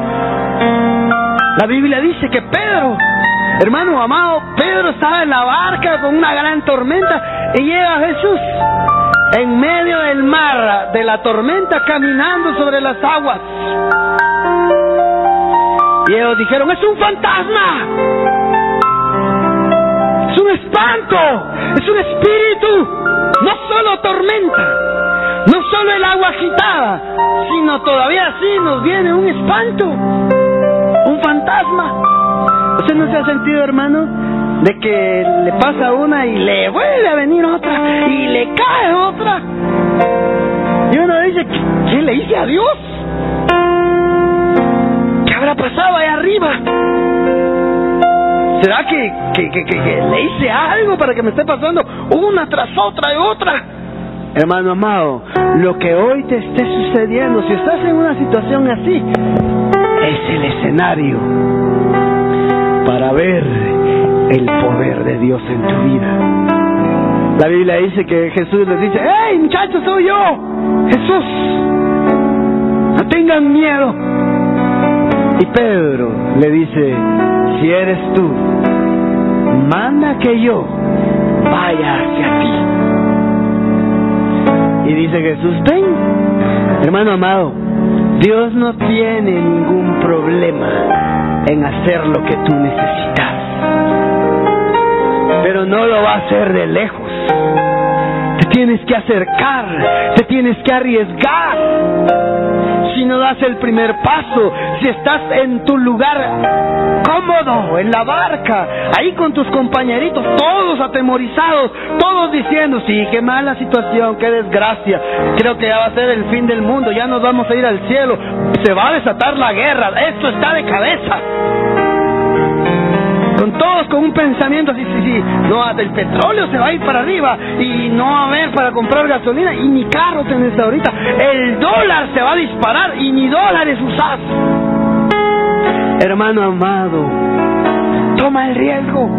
La Biblia dice que Pedro, hermano amado, Pedro estaba en la barca con una gran tormenta y llega Jesús en medio del mar, de la tormenta, caminando sobre las aguas. Y ellos dijeron, es un fantasma es un espanto, es un espíritu, no solo tormenta, no solo el agua agitada, sino todavía así nos viene un espanto, un fantasma. ¿Usted no se ha sentido, hermano, de que le pasa una y le vuelve a venir otra y le cae otra? Y uno dice, ¿qué, le hice a Dios? ¿Qué habrá pasado ahí arriba? ¿Será que, que, que, que, le hice algo para que me esté pasando una tras otra y otra? Hermano amado, lo que hoy te esté sucediendo, si estás en una situación así, es el escenario para ver el poder de Dios en tu vida. La Biblia dice que Jesús les dice, ¡Hey muchachos, soy yo! Jesús, no tengan miedo. Y Pedro le dice, si eres tú, manda que yo vaya hacia ti. Y dice Jesús, ven, hermano amado, Dios no tiene ningún problema en hacer lo que tú necesitas. Pero no lo va a hacer de lejos. Te tienes que acercar, te tienes que arriesgar. Si no das el primer paso, si estás en tu lugar cómodo en la barca, ahí con tus compañeritos, todos atemorizados, todos diciendo, sí, qué mala situación, qué desgracia, creo que ya va a ser el fin del mundo, ya nos vamos a ir al cielo, se va a desatar la guerra, esto está de cabeza. Todos con un pensamiento así, sí, sí, no, el petróleo se va a ir para arriba y no va a haber para comprar gasolina y ni carro tenés ahorita, el dólar se va a disparar y ni dólares usás. Hermano amado, toma el riesgo,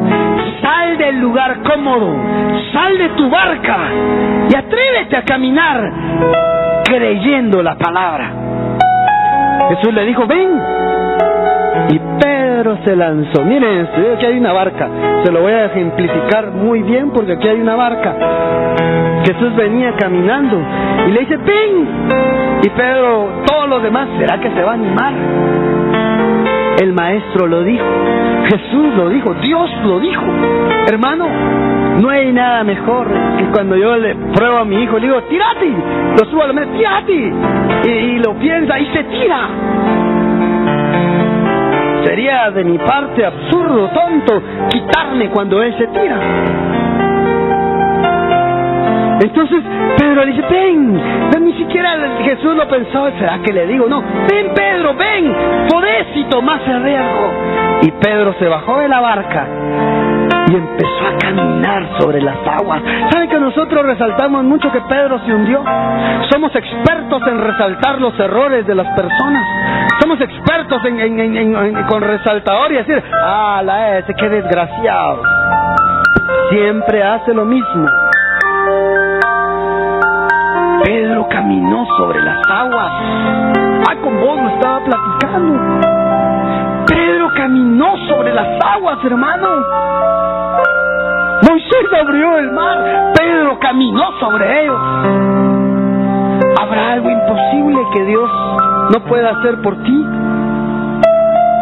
sal del lugar cómodo, sal de tu barca y atrévete a caminar creyendo la palabra. Jesús le dijo, ven. Y Pedro se lanzó. Miren aquí hay una barca. Se lo voy a ejemplificar muy bien porque aquí hay una barca. Jesús venía caminando y le dice, ven. Y Pedro, todos los demás, ¿será que se va a animar? El maestro lo dijo, Jesús lo dijo, Dios lo dijo. Hermano, no hay nada mejor que cuando yo le pruebo a mi hijo, le digo, tírate, lo subo a la mesa, tírate, y, lo piensa y se tira. Sería de mi parte absurdo, tonto, quitarme cuando él se tira. Entonces Pedro le dice, ven, ni siquiera Jesús lo pensó, ¿será que le digo? No, ven Pedro, ven, podés y tomás el riesgo. Y Pedro se bajó de la barca y empezó a caminar sobre las aguas. ¿Sabe que nosotros resaltamos mucho que Pedro se hundió? Somos expertos en resaltar los errores de las personas. Somos expertos en, con resaltador y decir, ah, la ese, qué desgraciado. Siempre hace lo mismo. Pedro caminó sobre las aguas. Ah, con vos lo estaba platicando. Pedro caminó sobre las aguas, hermano. Moisés abrió el mar. Pedro caminó sobre ellos. ¿Habrá algo imposible que Dios no pueda hacer por ti?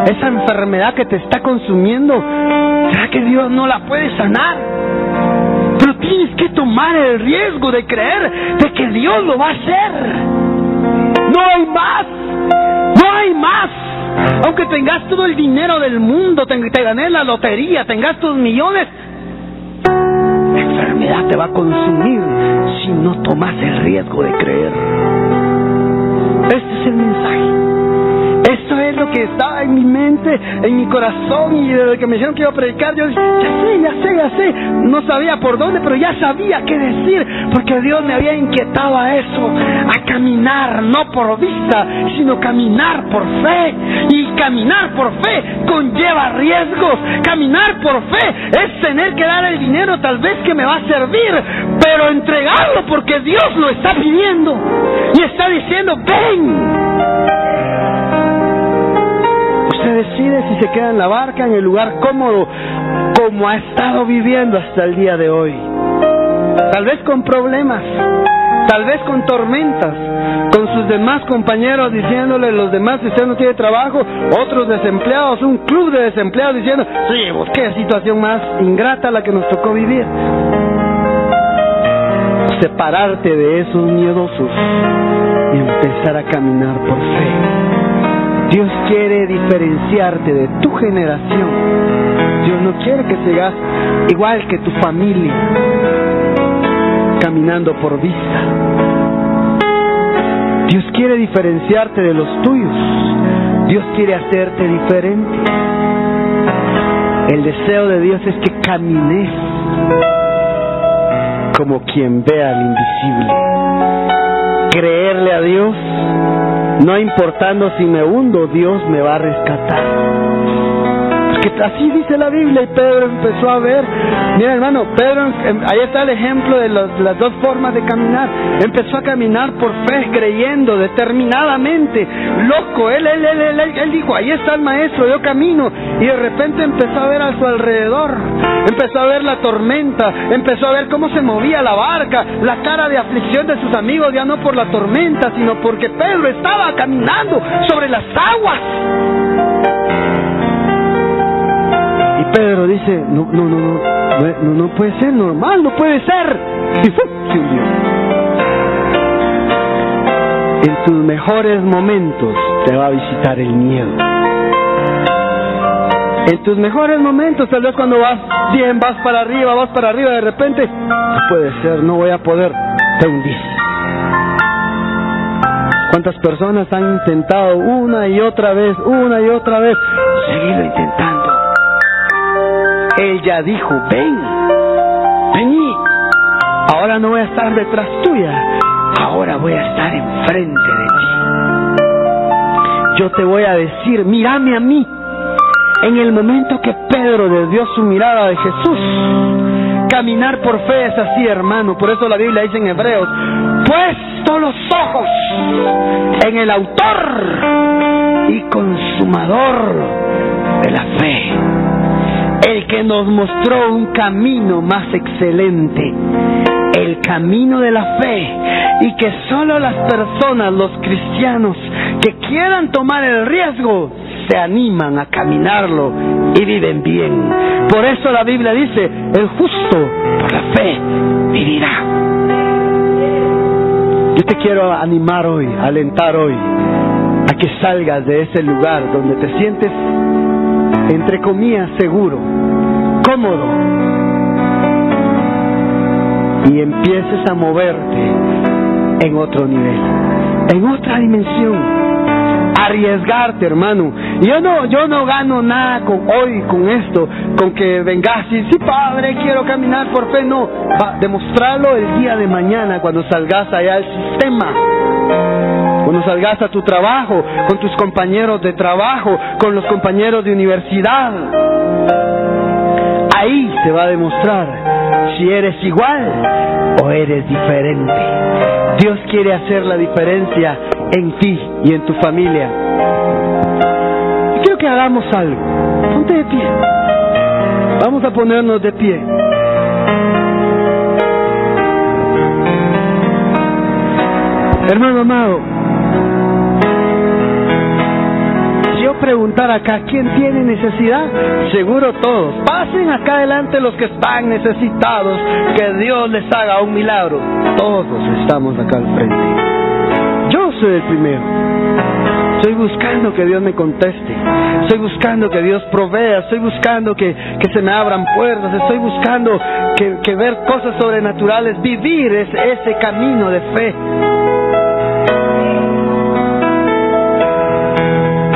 Esa enfermedad que te está consumiendo, ¿será que Dios no la puede sanar? Pero tienes que tomar el riesgo de creer de que Dios lo va a hacer. No hay más. No hay más. Aunque tengas todo el dinero del mundo, te, te gané la lotería, tengas tus millones, la enfermedad te va a consumir si no tomas el riesgo de creer. Este es el mensaje. Esto es lo que estaba en mi mente, en mi corazón y desde que me dijeron que iba a predicar, yo dije, ya sé, ya sé, ya sé. No sabía por dónde, pero ya sabía qué decir, porque Dios me había inquietado a eso, a caminar, no por vista, sino caminar por fe. Y caminar por fe conlleva riesgos. Caminar por fe es tener que dar el dinero tal vez que me va a servir, pero entregarlo porque Dios lo está pidiendo y está diciendo, ven se decide si se queda en la barca, en el lugar cómodo, como ha estado viviendo hasta el día de hoy. Tal vez con problemas, tal vez con tormentas, con sus demás compañeros diciéndole los demás que usted no tiene trabajo, otros desempleados, un club de desempleados diciendo, sí, qué situación más ingrata la que nos tocó vivir. separarte de esos miedosos y empezar a caminar por fe. Dios quiere diferenciarte de tu generación. Dios no quiere que seas igual que tu familia, caminando por vista. Dios quiere diferenciarte de los tuyos. Dios quiere hacerte diferente. El deseo de Dios es que camines como quien ve al invisible. Creerle a Dios, no importando si me hundo, Dios me va a rescatar así dice la Biblia y Pedro empezó a ver. Mira hermano, Pedro, em, ahí está el ejemplo de las dos formas de caminar. Empezó a caminar por fe, creyendo determinadamente, loco. Él, él, él, él, él dijo, ahí está el maestro, yo camino. Y de repente empezó a ver a su alrededor, empezó a ver la tormenta, empezó a ver cómo se movía la barca, la cara de aflicción de sus amigos, ya no por la tormenta, sino porque Pedro estaba caminando sobre las aguas. Pedro dice, no, no, no, no, no, puede ser normal, no puede ser. Y se hundió. En tus mejores momentos te va a visitar el miedo. En tus mejores momentos, tal vez cuando vas bien, vas para arriba, vas para arriba, de repente, no puede ser, no voy a poder, te hundís. ¿Cuántas personas han intentado una y otra vez, una y otra vez, seguirlo intentando? Él ya dijo, ven, vení, ahora no voy a estar detrás tuya, ahora voy a estar enfrente de ti. Yo te voy a decir, mírame a mí. En el momento que Pedro desvió su mirada de Jesús, caminar por fe es así, hermano. Por eso la Biblia dice en Hebreos, puesto los ojos en el autor y consumador de la fe el que nos mostró un camino más excelente, el camino de la fe, y que solo las personas, los cristianos, que quieran tomar el riesgo, se animan a caminarlo y viven bien. Por eso la Biblia dice, el justo por la fe vivirá. Yo te quiero animar hoy, alentar hoy, a que salgas de ese lugar donde te sientes entre comillas, seguro, cómodo, y empieces a moverte en otro nivel, en otra dimensión. Arriesgarte, hermano. Yo no, yo no gano nada con hoy, con esto, con que vengas y sí, padre, quiero caminar por fe. No, va, demostrarlo el día de mañana cuando salgas allá al sistema cuando salgas a tu trabajo, con tus compañeros de trabajo, con los compañeros de universidad. Ahí se va a demostrar si eres igual o eres diferente. Dios quiere hacer la diferencia en ti y en tu familia. Y quiero que hagamos algo. Ponte de pie. Vamos a ponernos de pie. Hermano amado, preguntar acá, ¿quién tiene necesidad? Seguro todos. Pasen acá adelante los que están necesitados, que Dios les haga un milagro. Todos estamos acá al frente. Yo soy el primero. Estoy buscando que Dios me conteste. Estoy buscando que Dios provea. Estoy buscando que, que se me abran puertas. Estoy buscando que, que ver cosas sobrenaturales. Vivir es, ese camino de fe.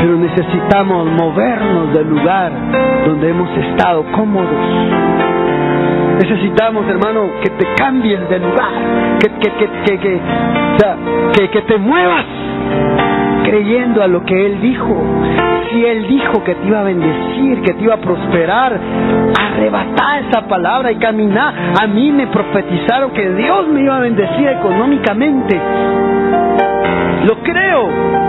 Pero necesitamos movernos del lugar donde hemos estado cómodos. Necesitamos, hermano, que te cambies de lugar, que, que, que, que, que, que te muevas creyendo a lo que Él dijo. Si Él dijo que te iba a bendecir, que te iba a prosperar, arrebatar esa palabra y caminar. A mí me profetizaron que Dios me iba a bendecir económicamente. Lo creo.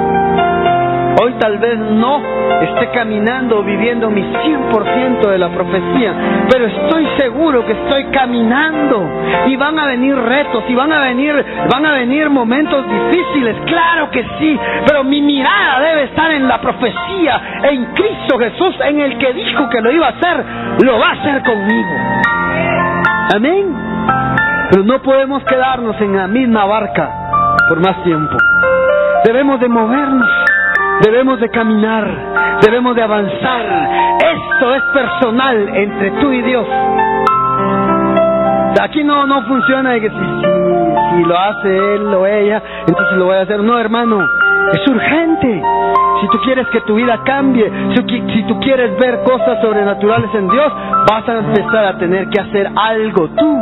Tal vez no esté caminando, viviendo mi 100% de la profecía, pero estoy seguro que estoy caminando y van a venir retos y van a venir, van a venir momentos difíciles, claro que sí, pero mi mirada debe estar en la profecía, en Cristo Jesús, en el que dijo que lo iba a hacer, lo va a hacer conmigo. Amén. Pero no podemos quedarnos en la misma barca por más tiempo. Debemos de movernos, debemos de caminar, debemos de avanzar. Esto es personal entre tú y Dios. Aquí no, no funciona que si, si, si lo hace él o ella, entonces lo voy a hacer. No, hermano, es urgente. Si tú quieres que tu vida cambie, si, tú quieres ver cosas sobrenaturales en Dios, vas a empezar a tener que hacer algo tú.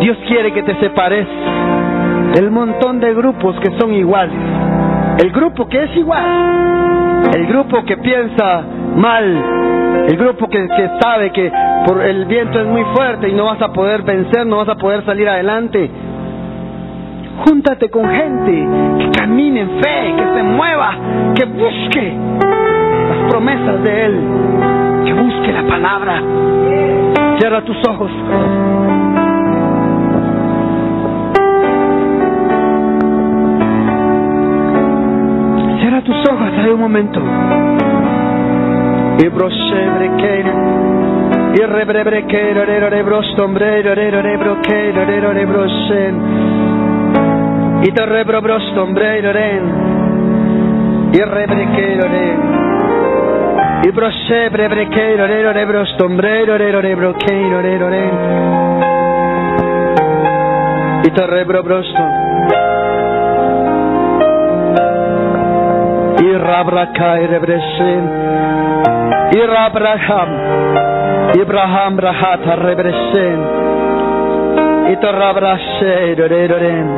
Dios quiere que te separes del montón de grupos que son iguales. El grupo que es igual. El grupo que piensa mal. El grupo que, sabe que por el viento es muy fuerte y no vas a poder vencer, no vas a poder salir adelante. Júntate con gente que camine en fe, que se mueva, que busque las promesas de Él, que busque la palabra. Cierra tus ojos. Tus ojos, hay un momento. Y y rebrebre que re brostombre re re y te rebro brostombre ren y rebre que y brosebre breque re re brostombre re re broque re re y te rebro y rabra kai rebresen y rabraham Ibrahim Rahata Rebresen. Itorabrashe Roreroren.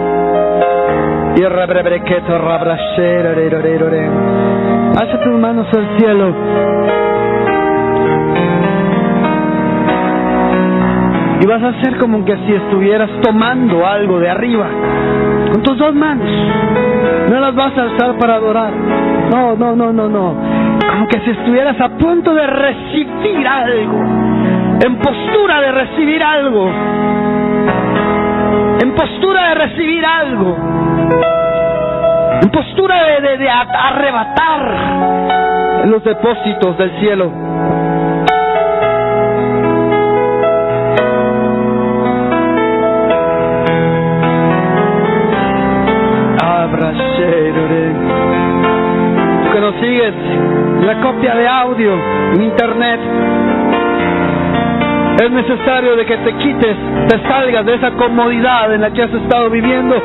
Irrebreketo Rabrashe Roreroren. Hace tus manos al cielo. Y vas a hacer como que si estuvieras tomando algo de arriba. Con tus dos manos. No las vas a alzar para adorar. No, no, no, no, no como que si estuvieras a punto de recibir algo, en postura de recibir algo, en postura de recibir algo, en postura de, de, arrebatar los depósitos del cielo. Que nos sigues la copia de audio en internet. Es necesario de que te quites, te salgas de esa comodidad en la que has estado viviendo,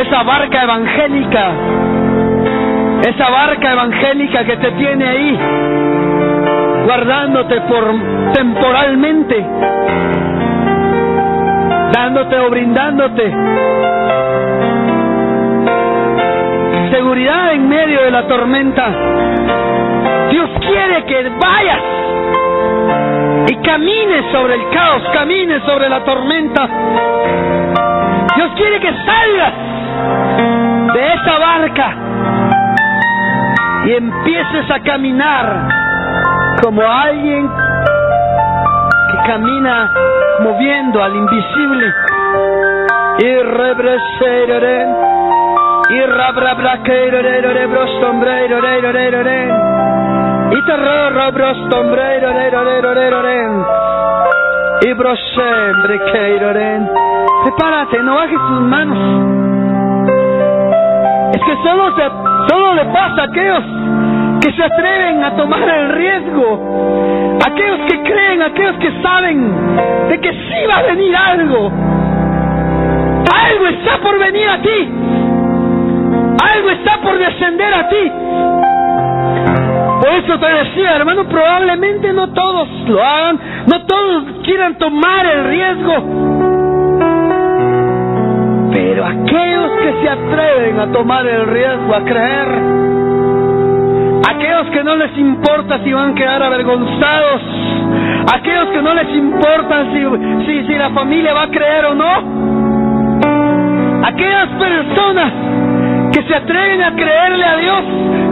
esa barca evangélica, esa barca evangélica que te tiene ahí, guardándote por temporalmente, dándote o brindándote seguridad en medio de la tormenta. Dios quiere que vayas y camines sobre el caos, camines sobre la tormenta. Dios quiere que salgas de esa barca y empieces a caminar como alguien que camina moviendo al invisible. Y y y te re brostombre re re re re y brosembre que re prepárate no bajes tus manos es que solo se solo le pasa a aquellos que se atreven a tomar el riesgo aquellos que creen aquellos que saben de que sí va a venir algo algo está por venir a ti algo está por descender a ti. Por eso te decía, hermano, probablemente no todos lo hagan, no todos quieran tomar el riesgo. Pero aquellos que se atreven a tomar el riesgo, a creer, aquellos que no les importa si van a quedar avergonzados, aquellos que no les importa si, si, la familia va a creer o no, aquellas personas se atreven a creerle a Dios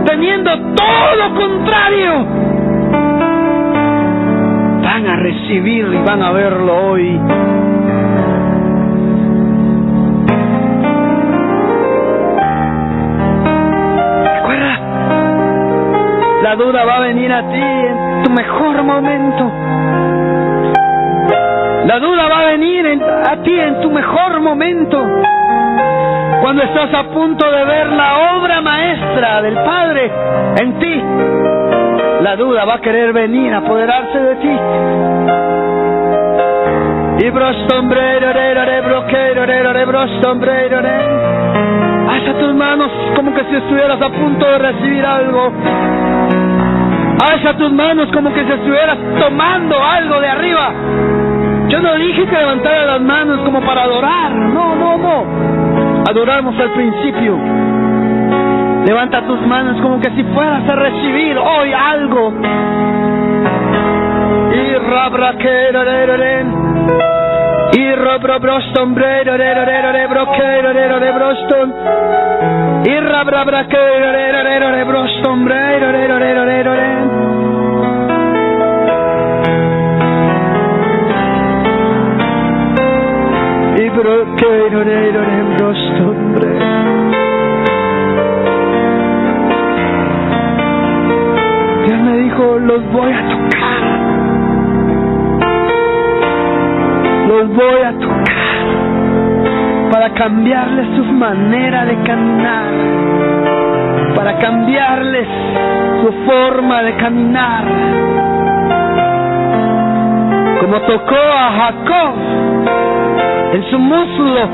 teniendo todo lo contrario, van a recibir y van a verlo hoy. Recuerda, la duda va a venir a ti en tu mejor momento. La duda va a venir a ti en tu mejor momento. Cuando estás a punto de ver la obra maestra del Padre en ti, la duda va a querer venir a apoderarse de ti. Y Alza tus manos como que si estuvieras a punto de recibir algo. Alza tus manos como que si estuvieras tomando algo de arriba. Yo no dije que levantara las manos como para adorar. No, no, no. Adoramos al principio. Levanta tus manos como que si fueras a recibir hoy algo. Y los voy a tocar. los voy a tocar para cambiarles su manera de caminar, para cambiarles su forma de caminar. Como tocó a Jacob en su muslo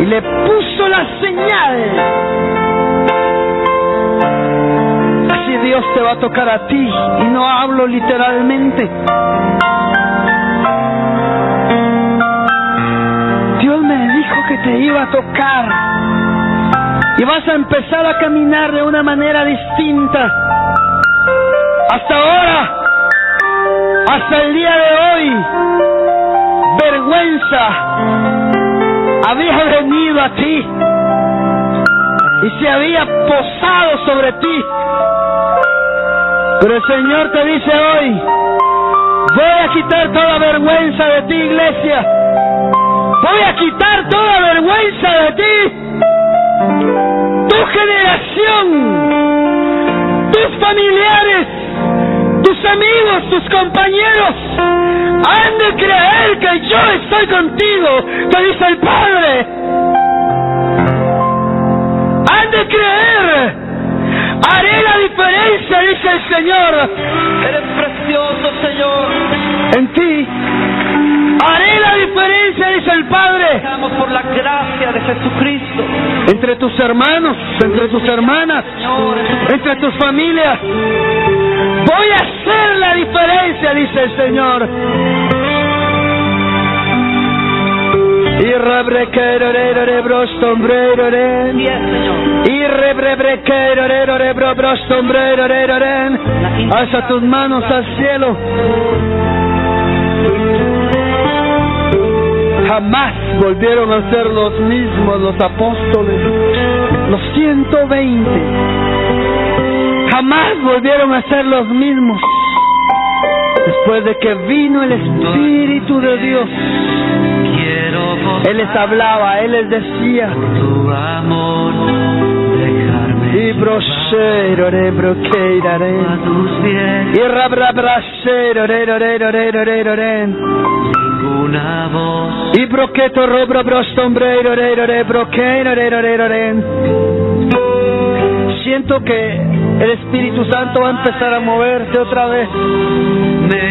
y le puso la señal. Así Dios te va a tocar a ti y no hablo literalmente. que te iba a tocar. Y vas a empezar a caminar de una manera distinta. Hasta ahora, hasta el día de hoy, vergüenza había venido a ti y se había posado sobre ti. Pero el Señor te dice hoy, voy a quitar toda vergüenza de ti, iglesia. Voy a quitar toda vergüenza de ti. Tu generación, tus familiares, tus amigos, tus compañeros han de creer que yo estoy contigo, te dice el Padre. Han de creer. Haré la diferencia, dice el Señor. Eres precioso, Señor. En ti Haré la diferencia, dice el Padre. por la gracia de Jesucristo. Entre tus hermanos, entre tus hermanas, entre tus familias. Voy a hacer la diferencia, dice el Señor. Y. Alza tus manos al cielo. Jamás volvieron a ser los mismos los apóstoles, los 120. Jamás volvieron a ser los mismos. Después de que vino el Espíritu de Dios, Él les hablaba, Él les decía, y brosero re broqueirare y rabrabrasero re re re re re re ninguna voz y broqueto robro brostombreiro re re broqueiro re re re re siento que el Espíritu Santo va a empezar a moverse otra vez.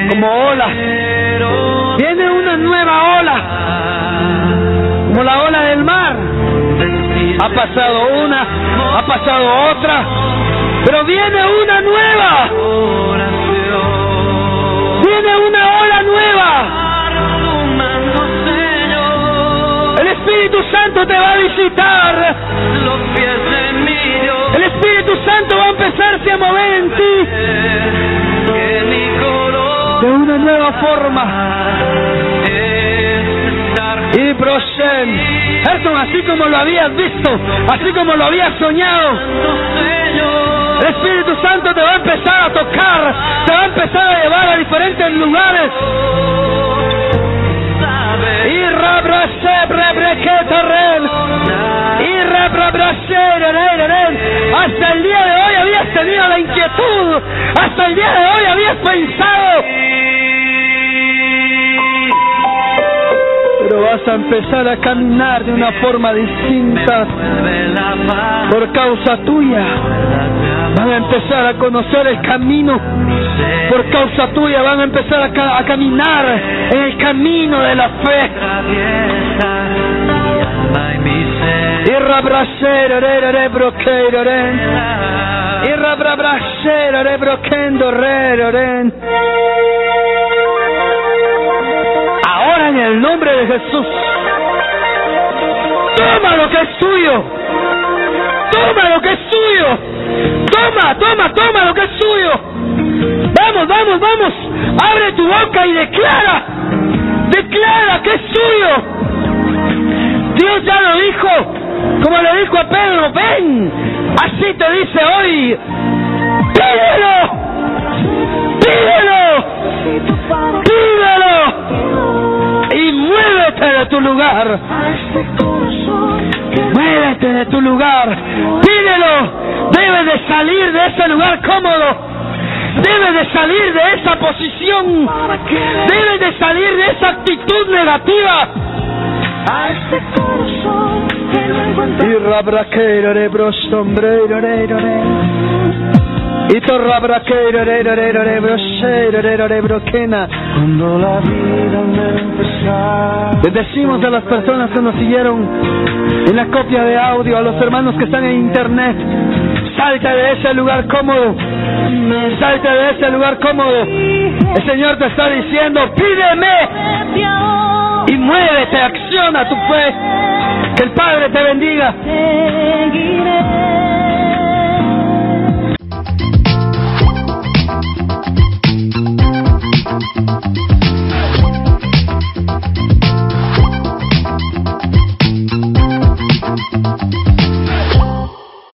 Como ola viene una nueva ola como la ola del mar ha pasado una, ha pasado otra, pero viene una nueva. Viene una ola nueva. El Espíritu Santo te va a visitar. El Espíritu Santo va a empezarse a mover en ti de una nueva forma. Ayrton, así como lo habías visto, así como lo habías soñado, el Espíritu Santo te va a empezar a tocar, te va a empezar a llevar a diferentes lugares. Y hasta el día de hoy habías tenido la inquietud, hasta el día de hoy habías pensado Pero vas a empezar a caminar de una forma distinta por causa tuya. Van a empezar a conocer el camino. Por causa tuya van a empezar a caminar en el camino de la fe. En el nombre de Jesús, toma lo que es tuyo. Toma lo que es tuyo. Toma, toma, toma lo que es tuyo. Vamos, vamos, vamos. Abre tu boca y declara. Declara que es tuyo. Dios ya lo dijo, como le dijo a Pedro, ven. Así te dice hoy. Pídelo. Pídelo. Pídelo. Y muévete de tu lugar. Muévete de tu lugar. Pídelo. Debes de salir de ese lugar cómodo. Debes de salir de esa posición. Debes de salir de esa actitud negativa. Y rabraqueiro de Cuando la vida me Les decimos a las personas que nos siguieron en la copia de audio, a los hermanos que están en internet, salta de ese lugar cómodo, salta de ese lugar cómodo. El Señor te está diciendo, pídeme y muévete, acciona tu fe. Que el Padre te bendiga.